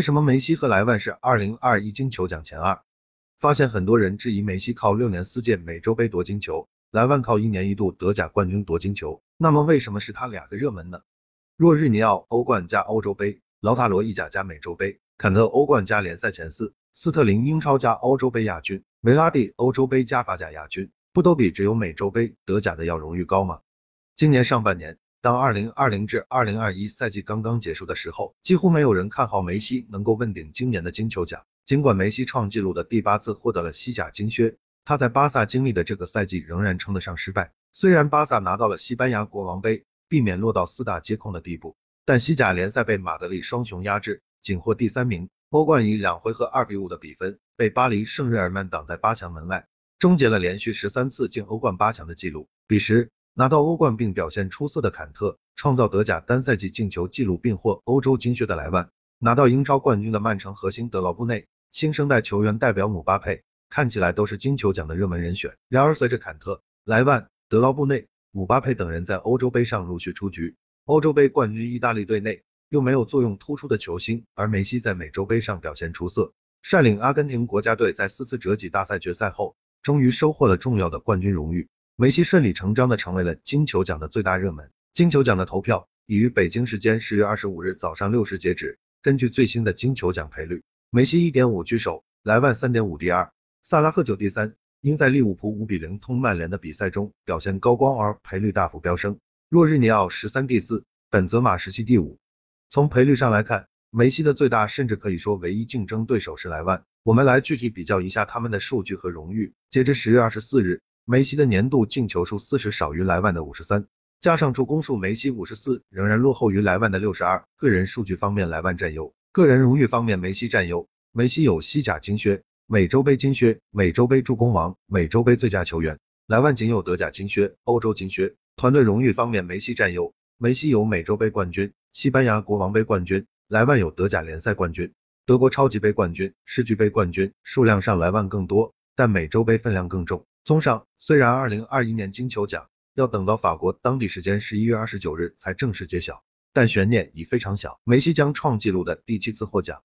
为什么梅西和莱万是二零二一金球奖前二？发现很多人质疑梅西靠六年四届美洲杯夺金球，莱万靠一年一度德甲冠军夺金球，那么为什么是他俩的热门呢？若日尼奥欧冠加欧洲杯，劳塔罗意甲加美洲杯，坎特欧冠加联赛前四，斯特林英超加欧洲杯亚军，维拉蒂欧洲杯加法甲亚军，不都比只有美洲杯、德甲的要荣誉高吗？今年上半年。当二零二零至二零二一赛季刚刚结束的时候，几乎没有人看好梅西能够问鼎今年的金球奖。尽管梅西创纪录的第八次获得了西甲金靴，他在巴萨经历的这个赛季仍然称得上失败。虽然巴萨拿到了西班牙国王杯，避免落到四大皆空的地步，但西甲联赛被马德里双雄压制，仅获第三名。欧冠以两回合二比五的比分被巴黎圣日耳曼挡在八强门外，终结了连续十三次进欧冠八强的纪录。彼时。拿到欧冠并表现出色的坎特，创造德甲单赛季进球纪录并获欧洲金靴的莱万，拿到英超冠军的曼城核心德劳布内，新生代球员代表姆巴佩，看起来都是金球奖的热门人选。然而随着坎特、莱万、德劳布内、姆巴佩等人在欧洲杯上陆续出局，欧洲杯冠军意大利队内又没有作用突出的球星，而梅西在美洲杯上表现出色，率领阿根廷国家队在四次折戟大赛决赛后，终于收获了重要的冠军荣誉。梅西顺理成章的成为了金球奖的最大热门。金球奖的投票已于北京时间十月二十五日早上六时截止。根据最新的金球奖赔率，梅西一点五居首，莱万三点五第二，萨拉赫九第三。因在利物浦五比零通曼联的比赛中表现高光而赔率大幅飙升。若日尼奥十三第四，本泽马十七第五。从赔率上来看，梅西的最大甚至可以说唯一竞争对手是莱万。我们来具体比较一下他们的数据和荣誉。截至十月二十四日。梅西的年度进球数四十少于莱万的五十三，加上助攻数，梅西五十四，仍然落后于莱万的六十二。个人数据方面，莱万占优；个人荣誉方面，梅西占优。梅西有西甲金靴、美洲杯金靴、美洲杯助攻王、美洲杯最佳球员，莱万仅有德甲金靴、欧洲金靴。团队荣誉方面，梅西占优，梅西有美洲杯冠军、西班牙国王杯冠军，莱万有德甲联赛冠军、德国超级杯冠军、世俱杯冠军。数量上，莱万更多，但美洲杯分量更重。综上，虽然二零二一年金球奖要等到法国当地时间十一月二十九日才正式揭晓，但悬念已非常小，梅西将创纪录的第七次获奖。